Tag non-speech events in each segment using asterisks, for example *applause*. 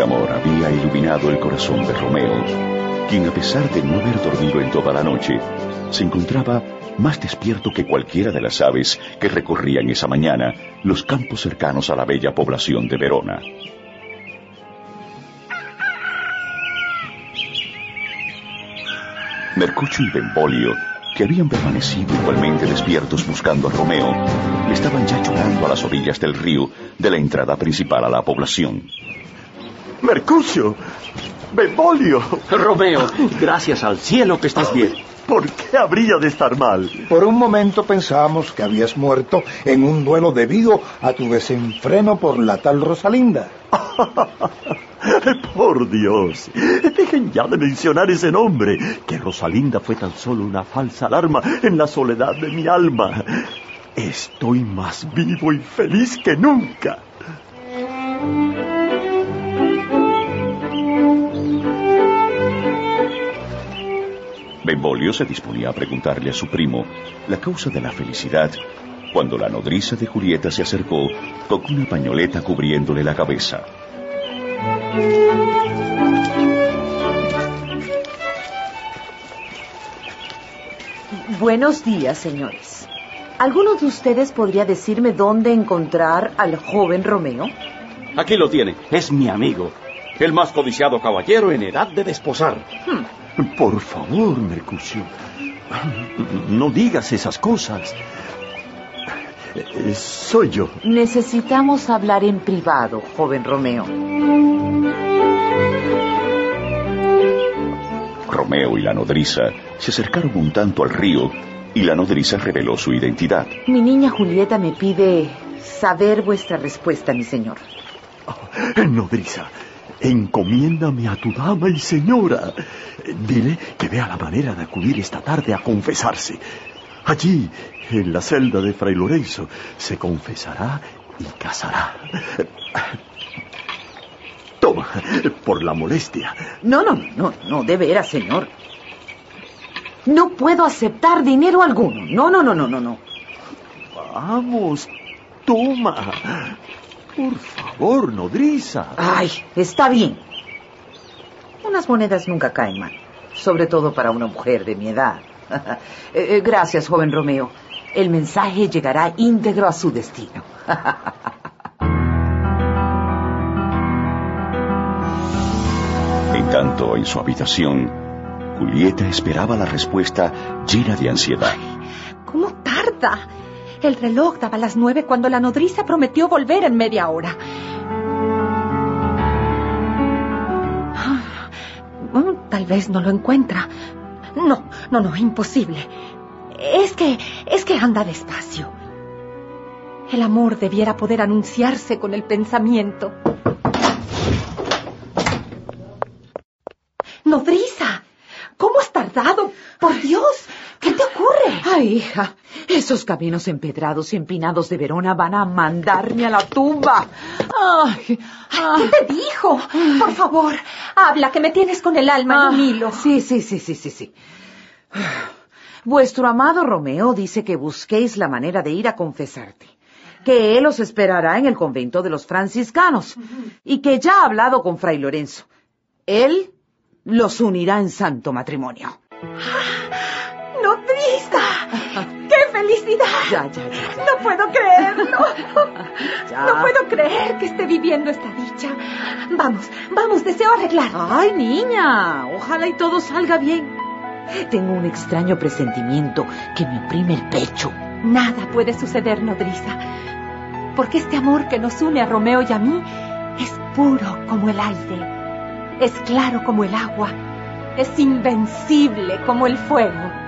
El amor había iluminado el corazón de Romeo, quien a pesar de no haber dormido en toda la noche, se encontraba más despierto que cualquiera de las aves que recorrían esa mañana los campos cercanos a la bella población de Verona. Mercucho y Benvolio, que habían permanecido igualmente despiertos buscando a Romeo, estaban ya llorando a las orillas del río de la entrada principal a la población. Mercucio, Benvolio. Romeo, *laughs* gracias al cielo que estás bien. ¿Por qué habría de estar mal? Por un momento pensamos que habías muerto en un duelo debido a tu desenfreno por la tal Rosalinda. *laughs* por Dios, dejen ya de mencionar ese nombre, que Rosalinda fue tan solo una falsa alarma en la soledad de mi alma. Estoy más vivo y feliz que nunca. Benvolio se disponía a preguntarle a su primo la causa de la felicidad cuando la nodriza de Julieta se acercó con una pañoleta cubriéndole la cabeza. Buenos días, señores. ¿Alguno de ustedes podría decirme dónde encontrar al joven Romeo? Aquí lo tiene. Es mi amigo. El más codiciado caballero en edad de desposar. Hmm. Por favor, Mercucio. No digas esas cosas. Eh, Soy yo. Necesitamos hablar en privado, joven Romeo. Romeo y la nodriza se acercaron un tanto al río y la nodriza reveló su identidad. Mi niña Julieta me pide saber vuestra respuesta, mi señor. Oh, nodriza, encomiéndame a tu dama y señora. Dile que vea la manera de acudir esta tarde a confesarse. Allí, en la celda de Fray Lorenzo, se confesará y casará. Toma, por la molestia. No, no, no, no, de veras, señor. No puedo aceptar dinero alguno. No, no, no, no, no, no. Vamos, toma. Por favor, nodriza. Ay, está bien. Unas monedas nunca caen mal, sobre todo para una mujer de mi edad. *laughs* Eh, eh, gracias, joven Romeo. El mensaje llegará íntegro a su destino. *laughs* En tanto, en su habitación, Julieta esperaba la respuesta llena de ansiedad. ¿Cómo tarda? El reloj daba las nueve cuando la nodriza prometió volver en media hora. Ah, Tal vez no lo encuentra. No, no, no, imposible. Es que, es que anda despacio. El amor debiera poder anunciarse con el pensamiento. Nodriza, ¿cómo has tardado? Por Dios. Ay, hija, esos caminos empedrados y empinados de Verona van a mandarme a la tumba. Ay, ¿Qué te dijo? Por favor, habla, que me tienes con el alma en un hilo. Ah, Sí, sí, sí, sí, sí, sí. Vuestro amado Romeo dice que busquéis la manera de ir a confesarte, que él os esperará en el convento de los franciscanos y que ya ha hablado con Fray Lorenzo. Él los unirá en santo matrimonio. ¡Nodriza! ¡Qué felicidad! Ya, ya, ya, ya. No puedo creerlo. *laughs* Ya. No puedo creer que esté viviendo esta dicha. Vamos, vamos, deseo arreglar. Ay, niña, ojalá y todo salga bien. Tengo un extraño presentimiento que me oprime el pecho. Nada puede suceder, nodriza. Porque este amor que nos une a Romeo y a mí es puro como el aire, es claro como el agua, es invencible como el fuego.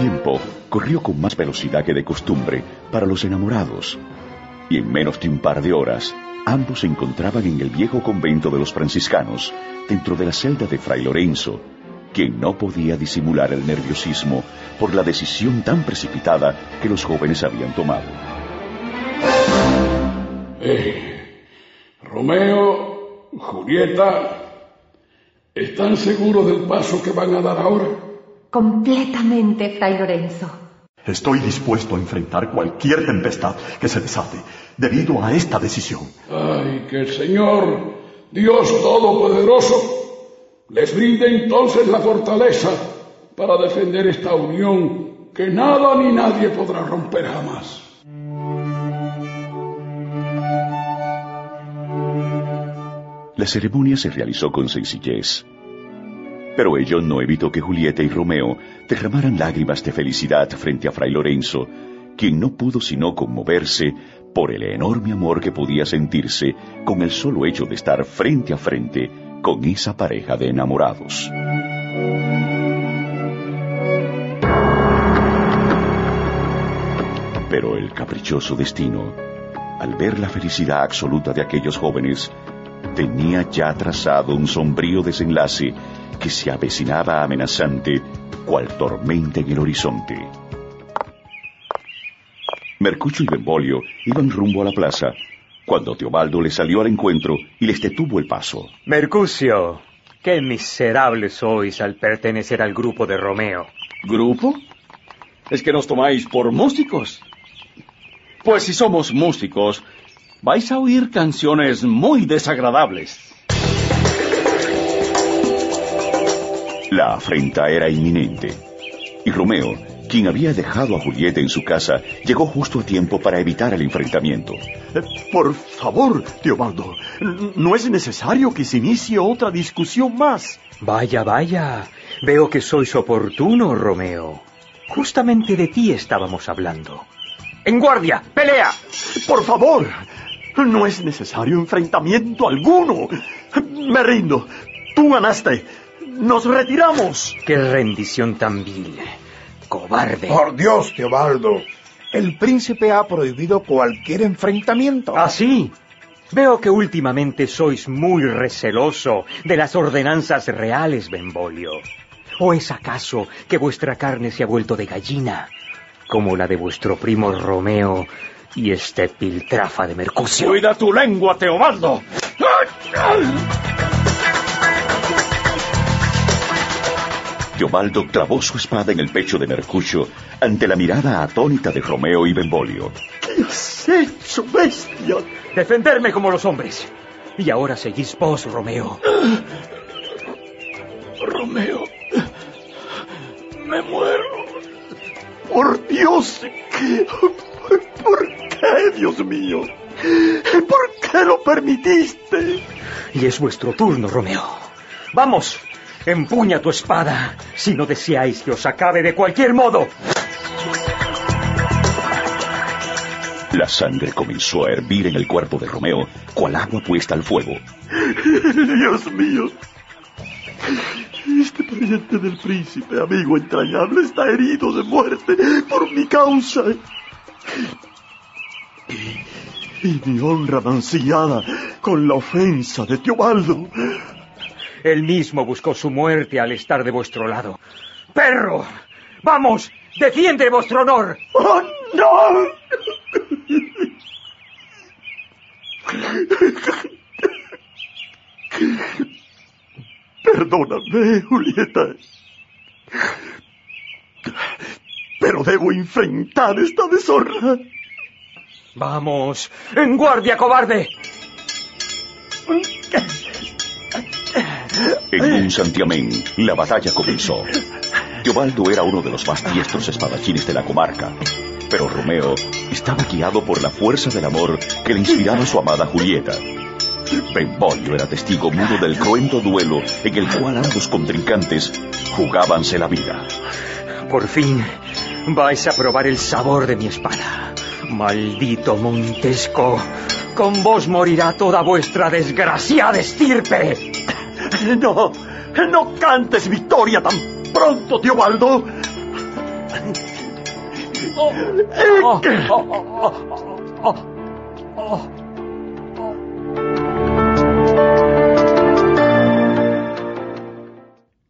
Tiempo corrió con más velocidad que de costumbre para los enamorados, y en menos de un par de horas ambos se encontraban en el viejo convento de los franciscanos, dentro de la celda de Fray Lorenzo, quien no podía disimular el nerviosismo por la decisión tan precipitada que los jóvenes habían tomado. Eh, Romeo, Julieta, ¿están seguros del paso que van a dar ahora? Completamente, Fray Lorenzo. Estoy dispuesto a enfrentar cualquier tempestad que se desate debido a esta decisión. Ay, que el Señor, Dios Todopoderoso, les brinde entonces la fortaleza para defender esta unión que nada ni nadie podrá romper jamás. La ceremonia se realizó con sencillez, pero ello no evitó que Julieta y Romeo derramaran lágrimas de felicidad frente a Fray Lorenzo, quien no pudo sino conmoverse por el enorme amor que podía sentirse con el solo hecho de estar frente a frente con esa pareja de enamorados. Pero el caprichoso destino, al ver la felicidad absoluta de aquellos jóvenes, tenía ya trazado un sombrío desenlace que se avecinaba amenazante, cual tormenta en el horizonte. Mercucho y Benvolio iban rumbo a la plaza, cuando Teobaldo les salió al encuentro y les detuvo el paso. Mercucio, qué miserable sois al pertenecer al grupo de Romeo. ¿Grupo? ¿Es que nos tomáis por músicos? Pues si somos músicos, vais a oír canciones muy desagradables. La afrenta era inminente. Y Romeo, quien había dejado a Julieta en su casa, llegó justo a tiempo para evitar el enfrentamiento. Eh, Por favor, Teobaldo, no es necesario que se inicie otra discusión más. Vaya, vaya. Veo que sois oportuno, Romeo. Justamente de ti estábamos hablando. ¡En guardia! ¡Pelea! Por favor, no es necesario enfrentamiento alguno. Me rindo. Tú ganaste. Nos retiramos. ¡Qué rendición tan vil! ¡Cobarde! Por Dios, Teobaldo. El príncipe ha prohibido cualquier enfrentamiento. ¿Ah, sí? Veo que últimamente sois muy receloso de las ordenanzas reales, Benvolio. ¿O es acaso que vuestra carne se ha vuelto de gallina, como la de vuestro primo Romeo y este piltrafa de Mercucio? Cuida tu lengua, Teobaldo. Teobaldo clavó su espada en el pecho de Mercucio ante la mirada atónita de Romeo y Benvolio. ¿Qué has hecho, bestia? Defenderme como los hombres. Y ahora seguís vos, Romeo. Romeo, me muero. Por Dios. ¿Por qué, *laughs* Dios mío? ¿Por qué lo permitiste? Y es vuestro turno, Romeo. Vamos, empuña tu espada, si no deseáis que os acabe de cualquier modo. La sangre comenzó a hervir en el cuerpo de Romeo, cual agua puesta al fuego. Dios mío. Este pariente del príncipe, amigo entrañable, está herido de muerte por mi causa. Y, mi honra mancillada con la ofensa de Teobaldo. Él mismo buscó su muerte al estar de vuestro lado. ¡Perro! ¡Vamos! ¡Defiende vuestro honor! ¡Oh, no! Perdóname, Julieta. Pero debo enfrentar esta deshonra. ¡Vamos! ¡En guardia, cobarde! En un santiamén, la batalla comenzó. Teobaldo era uno de los más diestros espadachines de la comarca, pero Romeo estaba guiado por la fuerza del amor que le inspiraba su amada Julieta. Benvolio era testigo mudo del cruento duelo en el cual ambos contrincantes jugábanse la vida. Por fin vais a probar el sabor de mi espada. Maldito Montesco, con vos morirá toda vuestra desgraciada estirpe. No, no cantes victoria tan pronto, Teobaldo.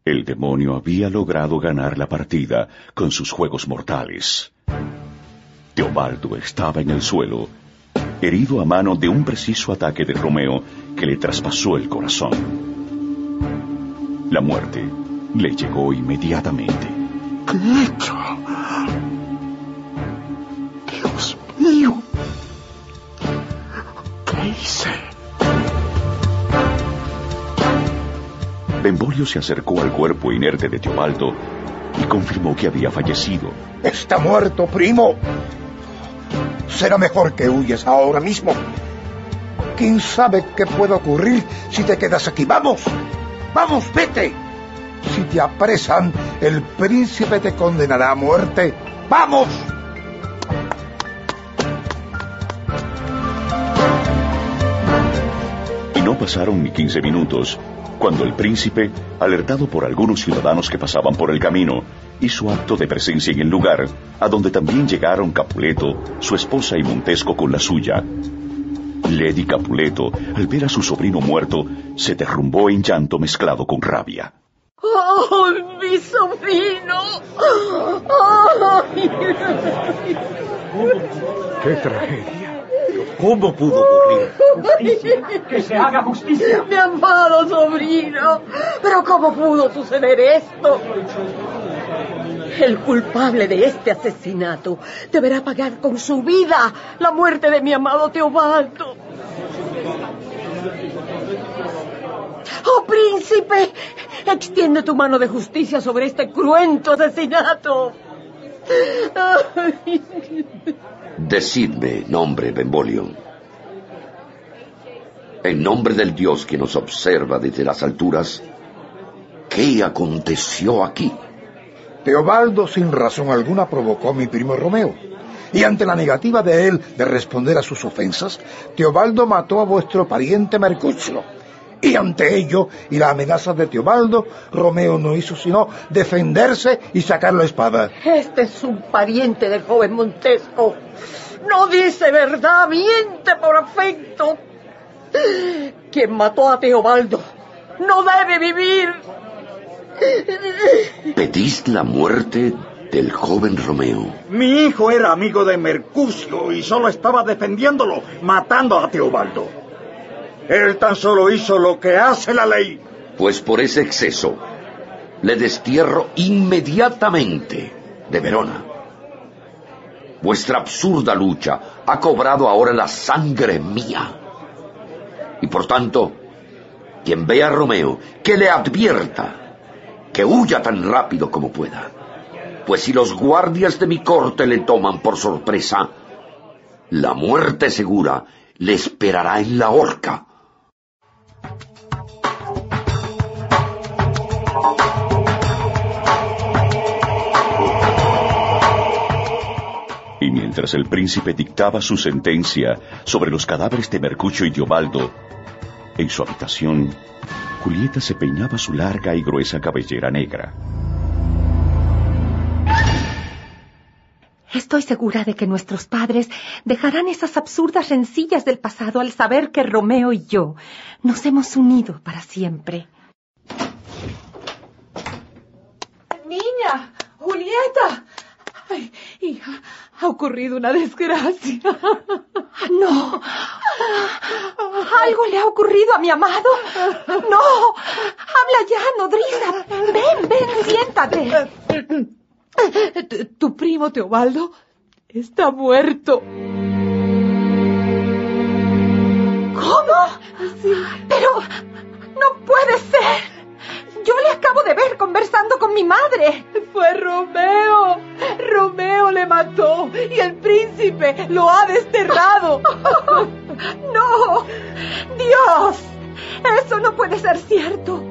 El demonio había logrado ganar la partida con sus juegos mortales. Teobaldo estaba en el suelo, herido a mano de un preciso ataque de Romeo que le traspasó el corazón. La muerte le llegó inmediatamente. ¿Qué he hecho? Dios mío. ¿Qué hice? Benvolio se acercó al cuerpo inerte de Teobaldo y confirmó que había fallecido. Está muerto, primo. Será mejor que huyes ahora mismo. ¿Quién sabe qué puede ocurrir si te quedas aquí? ¡Vamos! ¡Vamos, vete! Si te apresan, el príncipe te condenará a muerte. ¡Vamos! Y no pasaron ni quince minutos cuando el príncipe, alertado por algunos ciudadanos que pasaban por el camino, hizo acto de presencia en el lugar, a donde también llegaron Capuleto, su esposa y Montesco con la suya. Lady Capuleto, al ver a su sobrino muerto, se derrumbó en llanto mezclado con rabia. ¡Oh, mi sobrino! ¡Ay! ¡Qué tragedia! ¿Cómo pudo ocurrir? ¡Que se haga justicia! Mi amado sobrino. Pero ¿cómo pudo suceder esto? El culpable de este asesinato deberá pagar con su vida la muerte de mi amado Teobaldo. ¡Oh, príncipe! Extiende tu mano de justicia sobre este cruento asesinato. Decidme, nombre Benvolio. En nombre del Dios que nos observa desde las alturas, ¿qué aconteció aquí? Teobaldo sin razón alguna provocó a mi primo Romeo. Y ante la negativa de él de responder a sus ofensas, Teobaldo mató a vuestro pariente Mercucio. Y ante ello y la amenaza de Teobaldo, Romeo no hizo sino defenderse y sacar la espada. Este es un pariente del joven Montesco. No dice verdad, miente por afecto. Quien mató a Teobaldo no debe vivir. Pedís la muerte del joven Romeo. Mi hijo era amigo de Mercucio y solo estaba defendiéndolo, matando a Teobaldo. Él tan solo hizo lo que hace la ley. Pues por ese exceso le destierro inmediatamente de Verona. Vuestra absurda lucha ha cobrado ahora la sangre mía. Y por tanto, quien vea a Romeo, que le advierta que huya tan rápido como pueda. Pues si los guardias de mi corte le toman por sorpresa, la muerte segura le esperará en la horca. Y mientras el príncipe dictaba su sentencia sobre los cadáveres de Mercucio y Teobaldo, en su habitación, Julieta se peinaba su larga y gruesa cabellera negra. Estoy segura de que nuestros padres dejarán esas absurdas rencillas del pasado al saber que Romeo y yo nos hemos unido para siempre. Julieta. Ay, hija, ha ocurrido una desgracia. No. ¿Algo le ha ocurrido a mi amado? No. Habla ya, nodriza. Ven, ven, siéntate. Tu, tu primo Teobaldo está muerto. ¿Cómo? Pero no puede ser. Yo le acabo de ver conversando con mi madre. Fue Romeo. Romeo le mató y el príncipe lo ha desterrado. *laughs* no. Dios. Eso no puede ser cierto.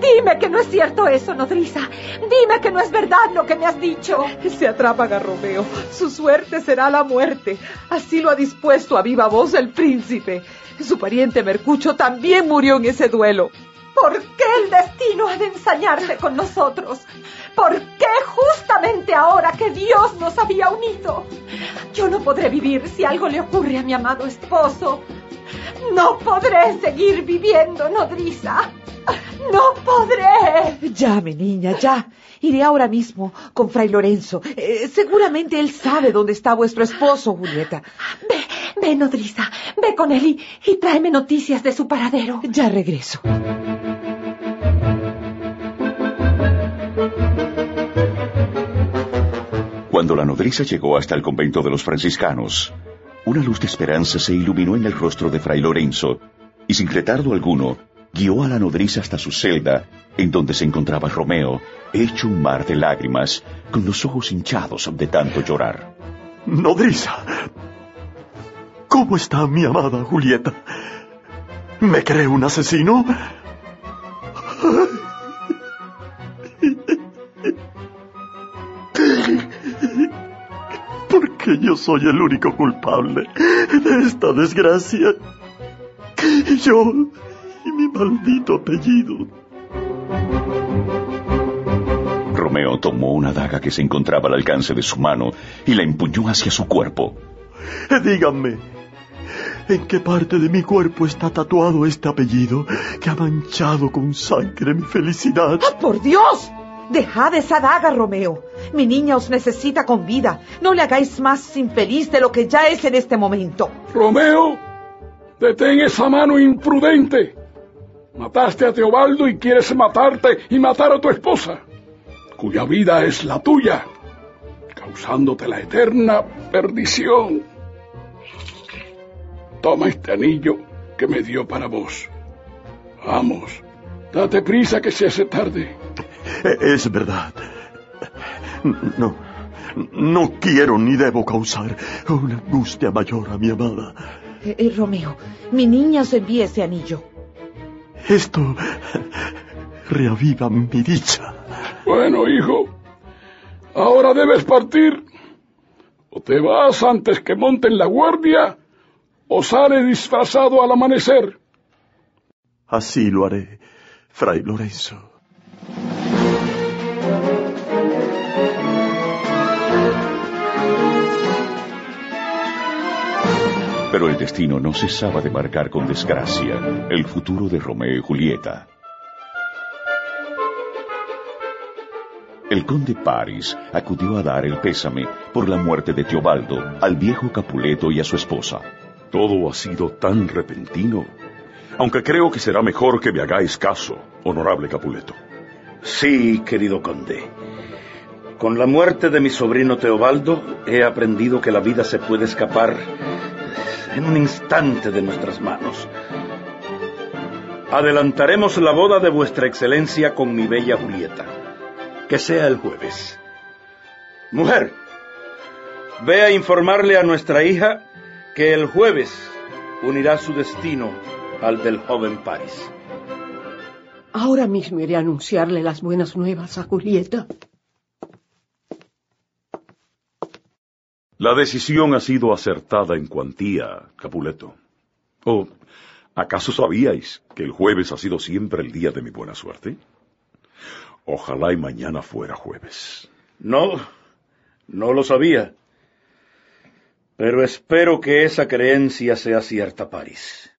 Dime que no es cierto eso, nodriza. Dime que no es verdad lo que me has dicho. Se atrapan a Romeo. Su suerte será la muerte. Así lo ha dispuesto a viva voz el príncipe. Su pariente Mercucho también murió en ese duelo. ¿Por qué el destino ha de ensañarse con nosotros? ¿Por qué justamente ahora que Dios nos había unido? Yo no podré vivir si algo le ocurre a mi amado esposo. No podré seguir viviendo, nodriza. No podré. Ya, mi niña, ya. Iré ahora mismo con Fray Lorenzo. Eh, seguramente él sabe dónde está vuestro esposo, Julieta. Ve, ve, nodriza. Ve con él y, y tráeme noticias de su paradero. Ya regreso. Cuando la nodriza llegó hasta el convento de los franciscanos, una luz de esperanza se iluminó en el rostro de Fray Lorenzo, y sin retardo alguno, guió a la nodriza hasta su celda, en donde se encontraba Romeo, hecho un mar de lágrimas, con los ojos hinchados de tanto llorar. Nodriza, ¿cómo está mi amada Julieta? ¿Me cree un asesino? Porque yo soy el único culpable de esta desgracia. Yo y mi maldito apellido. Romeo tomó una daga que se encontraba al alcance de su mano y la empuñó hacia su cuerpo. Díganme, ¿en qué parte de mi cuerpo está tatuado este apellido que ha manchado con sangre mi felicidad? ¡Ah, por Dios! Dejad esa daga, Romeo. Mi niña os necesita con vida. No le hagáis más infeliz de lo que ya es en este momento. Romeo, detén esa mano imprudente. Mataste a Teobaldo y quieres matarte y matar a tu esposa, cuya vida es la tuya, causándote la eterna perdición. Toma este anillo que me dio para vos. Vamos, date prisa que se hace tarde. Es verdad. No, no quiero ni debo causar una angustia mayor a mi amada. Eh, eh, Romeo, mi niña os envía ese anillo. Esto reaviva mi dicha. Bueno, hijo, ahora debes partir. O te vas antes que monten la guardia, o sale disfrazado al amanecer. Así lo haré, Fray Lorenzo. Pero el destino no cesaba de marcar con desgracia el futuro de Romeo y Julieta. El conde Paris acudió a dar el pésame por la muerte de Teobaldo al viejo Capuleto y a su esposa. Todo ha sido tan repentino, aunque creo que será mejor que me hagáis caso, honorable Capuleto. Sí, querido conde. Con la muerte de mi sobrino Teobaldo he aprendido que la vida se puede escapar en un instante de nuestras manos. Adelantaremos la boda de vuestra excelencia con mi bella Julieta. Que sea el jueves. Mujer, ve a informarle a nuestra hija que el jueves unirá su destino al del joven Paris. Ahora mismo iré a anunciarle las buenas nuevas a Julieta. La decisión ha sido acertada en cuantía, Capuleto. ¿O acaso sabíais que el jueves ha sido siempre el día de mi buena suerte? Ojalá y mañana fuera jueves. No, no lo sabía. Pero espero que esa creencia sea cierta, París.